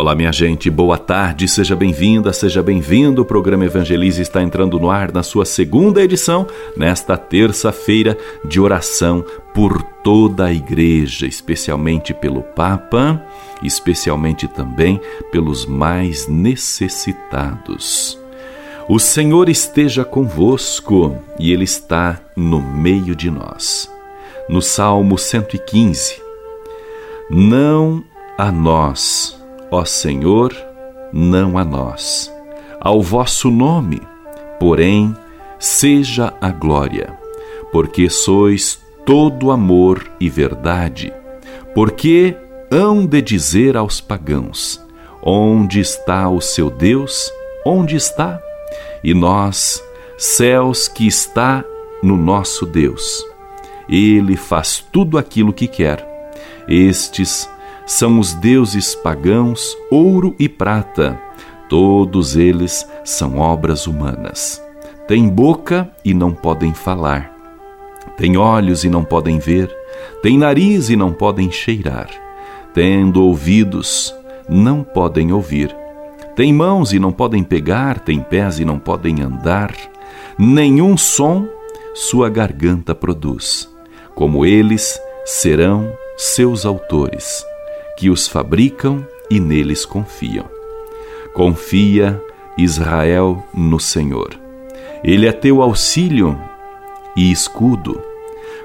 Olá, minha gente, boa tarde, seja bem-vinda, seja bem-vindo. O programa Evangelize está entrando no ar na sua segunda edição, nesta terça-feira de oração por toda a Igreja, especialmente pelo Papa, especialmente também pelos mais necessitados. O Senhor esteja convosco e Ele está no meio de nós. No Salmo 115, não a nós Ó Senhor, não a nós. Ao vosso nome, porém, seja a glória, porque sois todo amor e verdade. Porque hão de dizer aos pagãos: Onde está o seu Deus? Onde está? E nós, céus que está no nosso Deus. Ele faz tudo aquilo que quer. Estes são os deuses pagãos, ouro e prata. Todos eles são obras humanas. Têm boca e não podem falar. Têm olhos e não podem ver. Têm nariz e não podem cheirar. Tendo ouvidos, não podem ouvir. Têm mãos e não podem pegar, têm pés e não podem andar. Nenhum som sua garganta produz. Como eles serão seus autores que os fabricam e neles confiam. Confia, Israel, no Senhor. Ele é teu auxílio e escudo.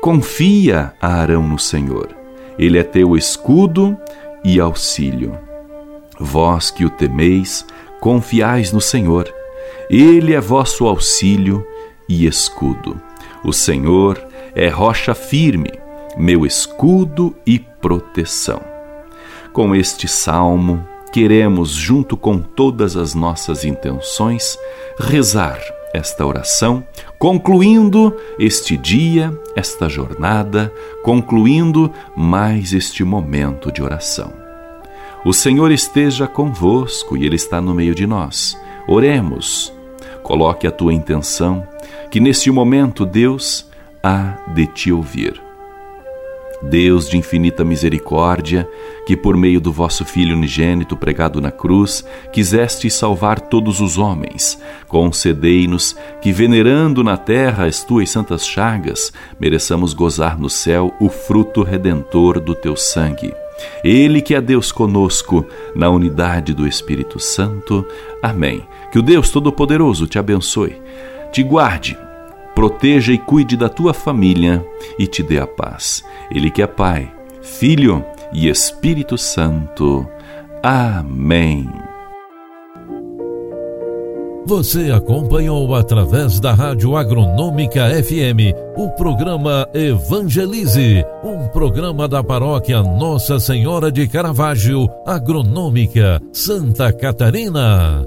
Confia, Arão, no Senhor. Ele é teu escudo e auxílio. Vós que o temeis, confiais no Senhor. Ele é vosso auxílio e escudo. O Senhor é rocha firme, meu escudo e proteção. Com este salmo, queremos, junto com todas as nossas intenções, rezar esta oração, concluindo este dia, esta jornada, concluindo mais este momento de oração. O Senhor esteja convosco e Ele está no meio de nós. Oremos. Coloque a tua intenção, que neste momento Deus há de te ouvir. Deus de infinita misericórdia, que por meio do vosso Filho unigênito pregado na cruz, quiseste salvar todos os homens, concedei-nos que, venerando na terra as tuas santas chagas, mereçamos gozar no céu o fruto redentor do teu sangue. Ele que é Deus conosco, na unidade do Espírito Santo. Amém. Que o Deus Todo-Poderoso te abençoe, te guarde proteja e cuide da tua família e te dê a paz. Ele que é Pai, Filho e Espírito Santo. Amém. Você acompanhou através da Rádio Agronômica FM o programa Evangelize, um programa da paróquia Nossa Senhora de Caravaggio, Agronômica, Santa Catarina.